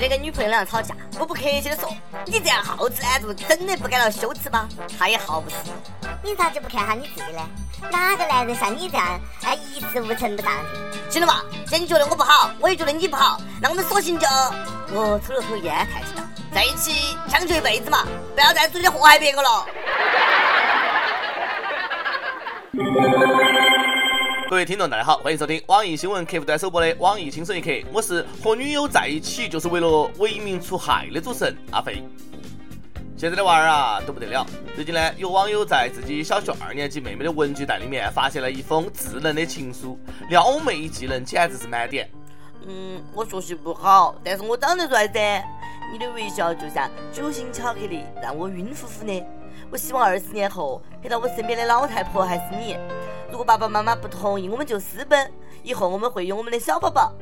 今天跟女朋友两个吵架，我不客气的说，你这样好吃懒做，真的不感到羞耻吗？他也毫不示弱。你咋就不看下你自己呢？哪个男人像你这样，哎，一事无成的上进？行了嘛，既然你觉得我不好，我也觉得你不好，那我们索性就……我抽了口烟，叹气道：“在一起将就一辈子嘛，不要再出去祸害别个了。”各位听众，大家好，欢迎收听网易新闻客户端首播的网易轻松一刻，我是和女友在一起就是为了为民除害的主持人阿飞。现在的娃儿啊都不得了，最近呢有网友在自己小学二年级妹妹的文具袋里面发现了一封智能的情书，撩妹技能简直是满点。嗯，我学习不好，但是我长得帅噻。你的微笑就像酒心巧克力，让我晕乎乎的。我希望二十年后陪到我身边的老太婆还是你。如果爸爸妈妈不同意，我们就私奔。以后我们会有我们的小宝宝。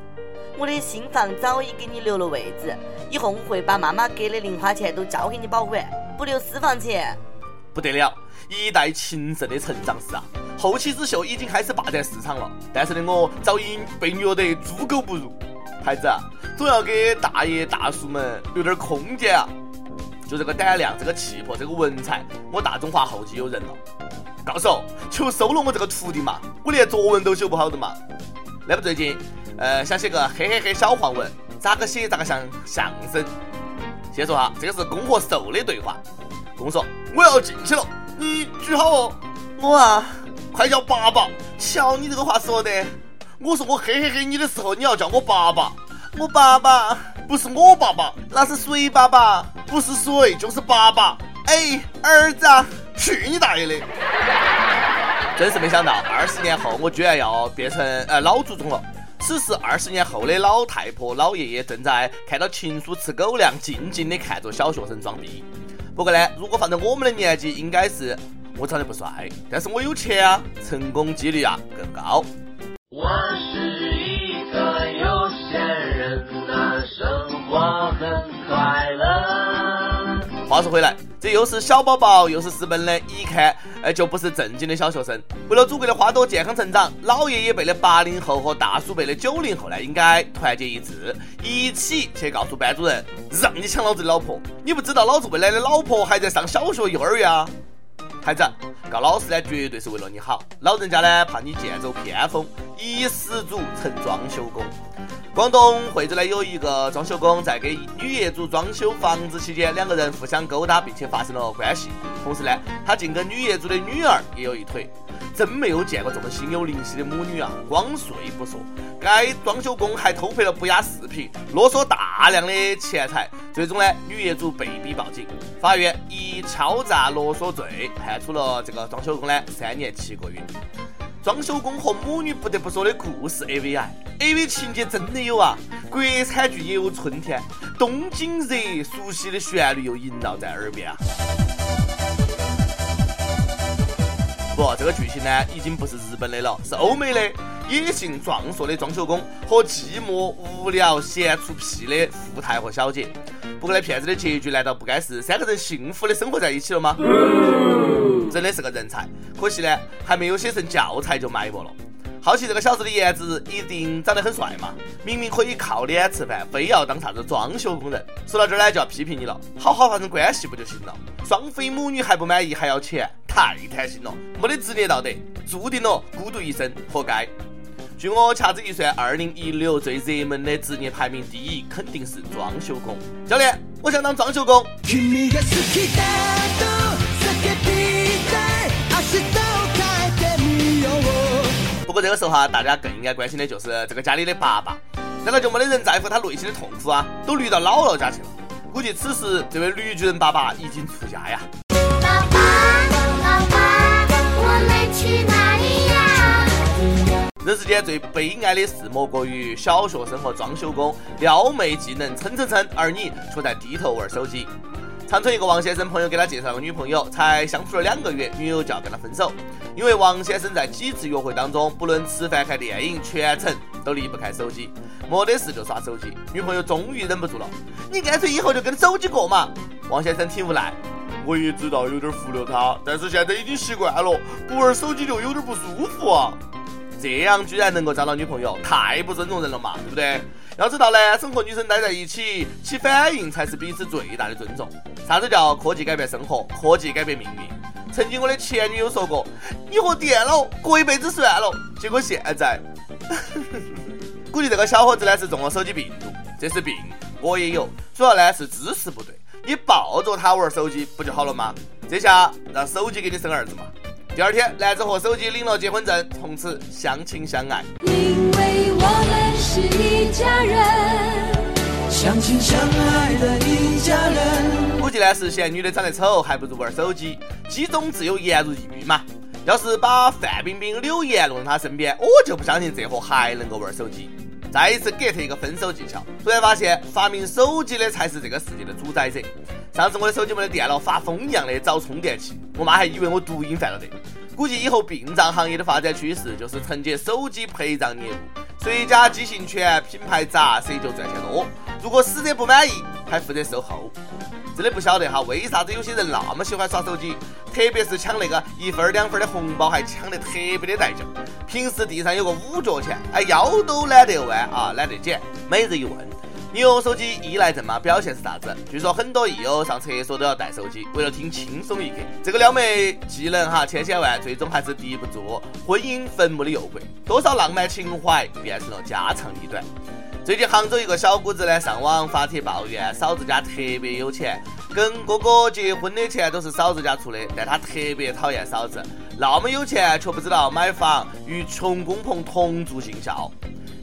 我的新房早已给你留了位置，以后我会把妈妈给的零花钱都交给你保管，不留私房钱。不得了，一代情圣的成长史啊！后起之秀已经开始霸占市场了，但是呢，我早已被虐得猪狗不如。孩子，总要给大爷大叔们留点空间啊！就这个胆量，这个气魄，这个文采，我大中华后继有人了。告诉，求收了我这个徒弟嘛！我连作文都写不好的嘛。那不最近，呃，想写个嘿嘿嘿小黄文，咋个写咋个像相声。先说哈，这个是公和受的对话。公说我要进去了，你举好哦。我啊，快叫爸爸！瞧你这个话说的，我说我嘿嘿嘿你的时候，你要叫我爸爸。我爸爸不是我爸爸，那是水爸爸，不是水就是爸爸。哎，儿子，去你大爷的！真是没想到，二十年后我居然要变成呃老祖宗了。此时，二十年后的老太婆、老爷爷正在看到情书吃狗粮，静静的看着小学生装逼。不过呢，如果放在我们的年纪，应该是我长得不帅，但是我有钱啊，成功几率啊更高。话说回来。这又是小宝宝，又是私奔的，一看，哎，就不是正经的小学生。为了祖国的花朵健康成长，老爷爷辈的八零后和大叔辈的九零后呢，应该团结一致，一起去告诉班主任，让你抢老子的老婆！你不知道老子未来的老婆还在上小学、幼儿园啊！孩子，告老师呢，绝对是为了你好，老人家呢，怕你剑走偏锋，一失足成装修工。广东惠州呢有一个装修工在给女业主装修房子期间，两个人互相勾搭，并且发生了关系。同时呢，他竟跟女业主的女儿也有一腿，真没有见过这么心有灵犀的母女啊！光睡不说，该装修工还偷拍了不雅视频，勒索大量的钱财。最终呢，女业主被逼报警，法院以敲诈勒索罪判处了这个装修工呢三年七个月。装修工和母女不得不说的故事 A V I，A V 情节真的有啊！国产剧也有春天，东京热，熟悉的旋律又萦绕在耳边啊！不，这个剧情呢，已经不是日本的了，是欧美的。野性壮硕的装修工和寂寞无聊闲出屁的富太和小姐。不过呢，骗子的结局难道不该是三个人幸福的生活在一起了吗？真的是个人才，可惜呢，还没有写成教材就埋没了。好奇这个小子的颜值一定长得很帅嘛？明明可以靠脸吃饭，非要当啥子装修工人。说到这儿呢，就要批评你了，好好发生关系不就行了？双飞母女还不满意，还要钱，太贪心了，没得职业道德，注定了孤独一生，活该。据我掐指一算，二零一六最热门的职业排名第一肯定是装修工。教练，我想当装修工。不过这个时候哈，大家更应该关心的就是这个家里的爸爸，难道就没得人在乎他内心的痛苦啊？都绿到姥姥家去了。估计此时这位绿巨人爸爸已经出家呀。人世间最悲哀的事，莫过于小学生和装修工撩妹技能蹭蹭蹭，而你却在低头玩手机。长春一个王先生朋友给他介绍个女朋友，才相处了两个月，女友就要跟他分手。因为王先生在几次约会当中，不论吃饭看电影，全程都离不开手机，没得事就刷手机。女朋友终于忍不住了：“你干脆以后就跟手机过嘛。”王先生挺无奈：“我也知道有点忽略他，但是现在已经习惯了，不玩手机就有点不舒服啊。”这样居然能够找到女朋友，太不尊重人了嘛，对不对？要知道，男生和女生待在一起，起反应才是彼此最大的尊重。啥子叫科技改变生活？科技改变命运。曾经我的前女友说过：“你和电脑过一辈子算了。”结果现在，估计这个小伙子呢是中了手机病毒，这是病，我也有，主要呢是姿势不对。你抱着他玩手机不就好了吗？这下让手机给你生儿子嘛。第二天，男子和手机领了结婚证，从此相亲相爱。因为我们是一家人，相亲相爱的一家人。估计呢是嫌女的长得丑，还不如玩手机。机中自有颜如玉嘛。要是把范冰冰、柳岩弄到他身边，我就不相信这货还能够玩手机。再一次 get 一个分手技巧，突然发现发明手机的才是这个世界的主宰者。上次我的手机没得电了，发疯一样的找充电器，我妈还以为我毒瘾犯了的。估计以后殡葬行业的发展趋势就是承接手机陪葬业务，谁家机型全、品牌杂，谁就赚钱多。如果死者不满意，还负责售后。真的不晓得哈，为啥子有些人那么喜欢耍手机？特别是抢那个一分两分的红包，还抢得特别的带劲。平时地上有个五角钱，哎，腰都懒得弯啊，懒得捡。每日一问。你用手机依赖症吗？表现是啥子？据说很多益友上厕所都要带手机，为了听轻松一刻。这个撩妹技能哈千千万，最终还是抵不住婚姻坟墓的诱惑。多少浪漫情怀变成了家长里短。最近杭州一个小姑子呢上网发帖抱怨，嫂子家特别有钱，跟哥哥结婚的钱都是嫂子家出的，但她特别讨厌嫂子，那么有钱却不知道买房与穷公婆同住尽孝。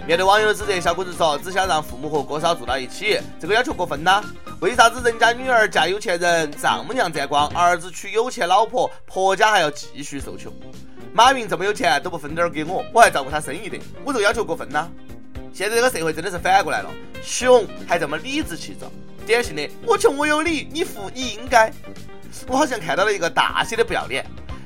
面对网友的指责，小姑子说：“只想让父母和哥嫂住到一起，这个要求过分呐？为啥子人家女儿嫁有钱人，丈母娘沾光，儿子娶有钱老婆，婆家还要继续受穷？马云这么有钱都不分点儿给我，我还照顾他生意的，我这个要求过分呐？现在这个社会真的是反过来了，穷还这么理直气壮，典型的我穷我有理，你富你应该。我好像看到了一个大写的不要脸，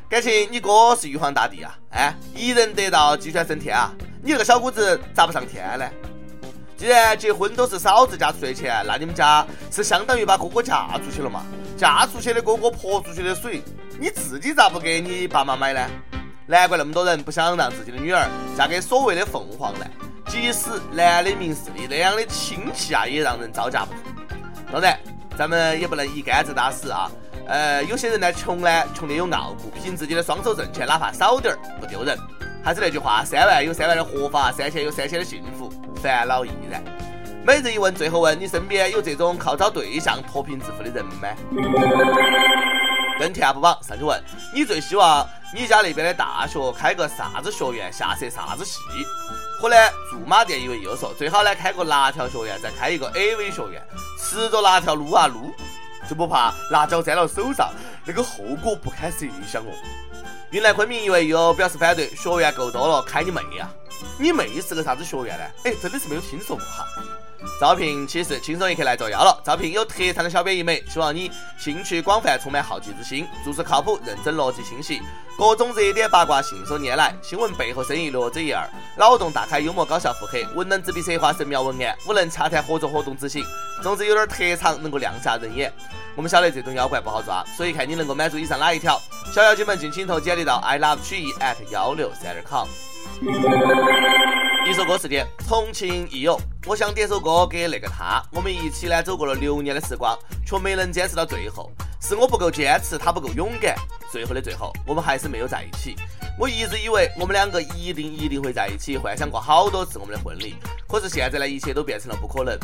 感情你哥是玉皇大帝啊？哎，一人得道鸡犬升天啊？”你这个小姑子咋不上天呢？既然结婚都是嫂子家出的钱，那你们家是相当于把哥哥嫁出去了嘛？嫁出去的哥哥泼出去的水，你自己咋不给你爸妈买呢？难怪那么多人不想让自己的女儿嫁给所谓的凤凰男，即使男的明事理，那样的亲戚啊，也让人招架不住。当然，咱们也不能一竿子打死啊。呃，有些人呢，穷呢，穷的有傲骨，凭自己的双手挣钱，哪怕少点儿，不丢人。还是那句话，三万有三万的活法，三千有三千的幸福，烦恼亦然。每日一问，最后问你身边有这种靠找对象脱贫致富的人吗？跟帖不榜上去问，你最希望你家那边的大学开个啥子学院，下设啥子系？和呢驻马店一位又说，最好呢开个辣条学院，再开一个 AV 学院，吃着辣条撸啊撸，就不怕辣椒沾到手上，那个后果不堪设想哦。云南昆明一位友表示反对，学院够多了，开你妹呀！你妹是个啥子学院呢？哎，真的是没有听说过哈。招聘启事，轻松一刻来作妖了。招聘有特长的小编一枚，希望你兴趣广泛，充满好奇之心，做事靠谱，认真，逻辑清晰，各种热点八卦信手拈来，新闻背后深意略知一二，脑洞大开，幽默搞笑，腹黑，文能执笔策划神妙文案，武能洽谈合作活动执行，总之有点特长，能够亮瞎人眼。我们晓得这种妖怪不好抓，所以看你能够满足以上哪一条。小妖精们尽情投简历到 i love 曲艺 at 幺六三点 com。一首歌时间，重庆益友，我想点首歌给那个他。我们一起呢走过了六年的时光，却没能坚持到最后。是我不够坚持，他不够勇敢。最后的最后，我们还是没有在一起。我一直以为我们两个一定一定会在一起，幻想过好多次我们的婚礼。可是现在呢，一切都变成了不可能。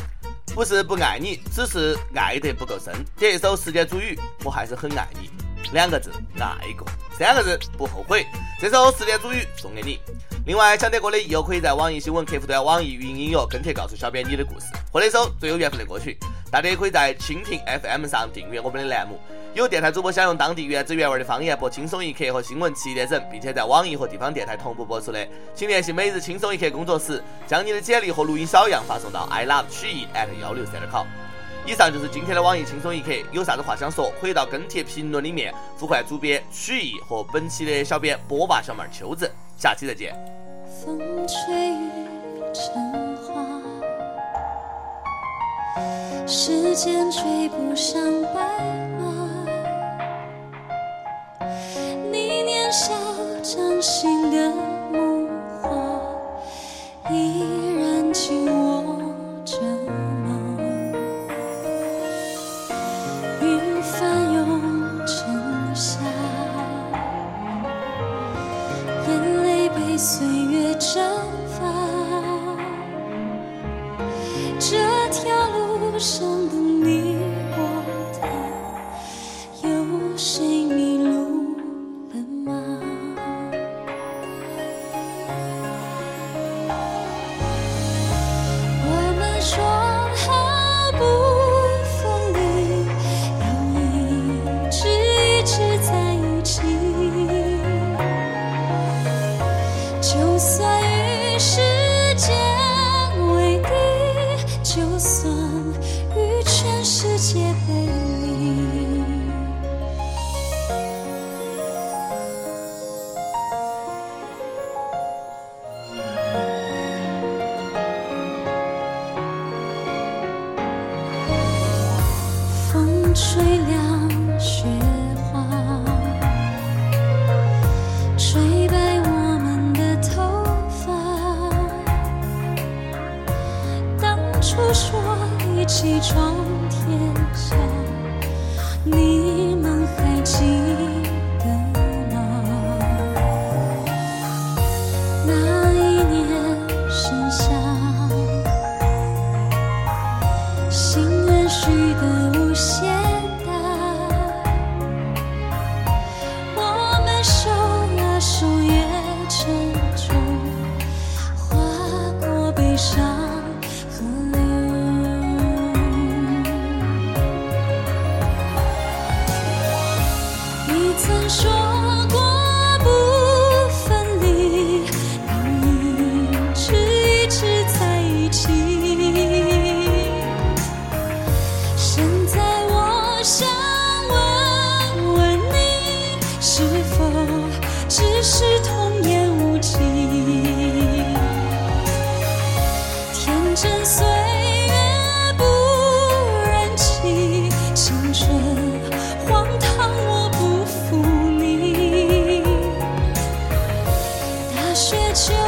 不是不爱你，只是爱得不够深。点一首《时间煮雨》，我还是很爱你。两个字，爱过。三个字，不后悔。这首《十年煮雨》送给你。另外，想点歌的益友可以在网易新闻客户端、网易云音乐跟帖告诉小编你的故事，或者一首最有缘分的歌曲。大家也可以在蜻蜓 FM 上订阅我们的栏目。有电台主播想用当地原汁原味的方言播《轻松一刻》和新闻七点整，并且在网易和地方电台同步播出的，请联系每日轻松一刻工作室，将你的简历和录音小样发送到 i love 曲艺 at 幺六三点 com。以上就是今天的网易轻松一刻，有啥子话想说，可以到跟帖评论里面呼唤主编曲艺和本期的小编波霸小妹秋子。下期再见。风吹。时间追不上白马，你年少掌心的谁明窗。雪球